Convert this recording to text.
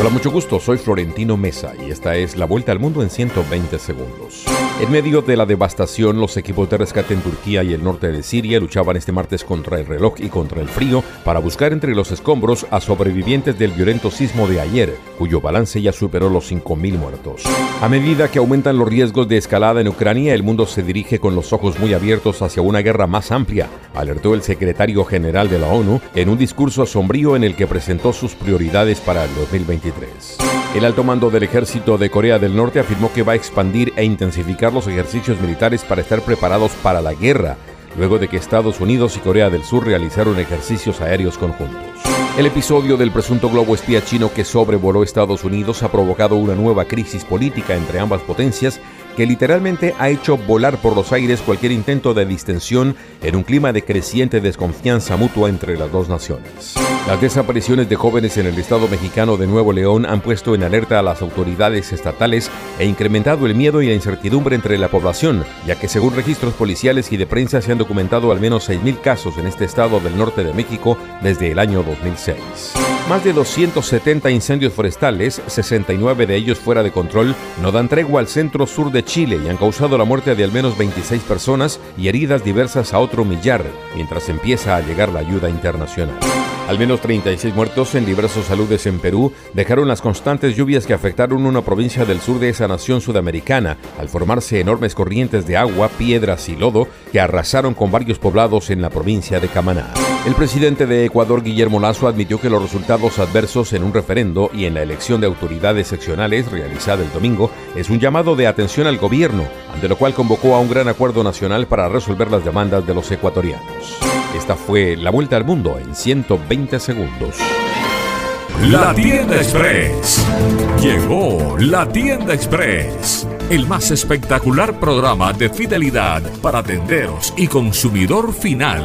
Hola, mucho gusto, soy Florentino Mesa y esta es la vuelta al mundo en 120 segundos. En medio de la devastación, los equipos de rescate en Turquía y el norte de Siria luchaban este martes contra el reloj y contra el frío para buscar entre los escombros a sobrevivientes del violento sismo de ayer, cuyo balance ya superó los 5.000 muertos. A medida que aumentan los riesgos de escalada en Ucrania, el mundo se dirige con los ojos muy abiertos hacia una guerra más amplia, alertó el secretario general de la ONU en un discurso sombrío en el que presentó sus prioridades para el 2023. El alto mando del ejército de Corea del Norte afirmó que va a expandir e intensificar los ejercicios militares para estar preparados para la guerra, luego de que Estados Unidos y Corea del Sur realizaron ejercicios aéreos conjuntos. El episodio del presunto globo espía chino que sobrevoló Estados Unidos ha provocado una nueva crisis política entre ambas potencias que literalmente ha hecho volar por los aires cualquier intento de distensión en un clima de creciente desconfianza mutua entre las dos naciones. Las desapariciones de jóvenes en el estado mexicano de Nuevo León han puesto en alerta a las autoridades estatales e incrementado el miedo y la incertidumbre entre la población, ya que según registros policiales y de prensa se han documentado al menos 6.000 casos en este estado del norte de México desde el año 2006. Más de 270 incendios forestales, 69 de ellos fuera de control, no dan tregua al centro sur de Chile y han causado la muerte de al menos 26 personas y heridas diversas a otro millar, mientras empieza a llegar la ayuda internacional. Al menos 36 muertos en diversos saludes en Perú dejaron las constantes lluvias que afectaron una provincia del sur de esa nación sudamericana, al formarse enormes corrientes de agua, piedras y lodo que arrasaron con varios poblados en la provincia de Camaná. El presidente de Ecuador, Guillermo Lazo, admitió que los resultados adversos en un referendo y en la elección de autoridades seccionales realizada el domingo es un llamado de atención al gobierno, ante lo cual convocó a un gran acuerdo nacional para resolver las demandas de los ecuatorianos. Esta fue la vuelta al mundo en 120 segundos. La tienda express. Llegó la tienda express. El más espectacular programa de fidelidad para tenderos y consumidor final.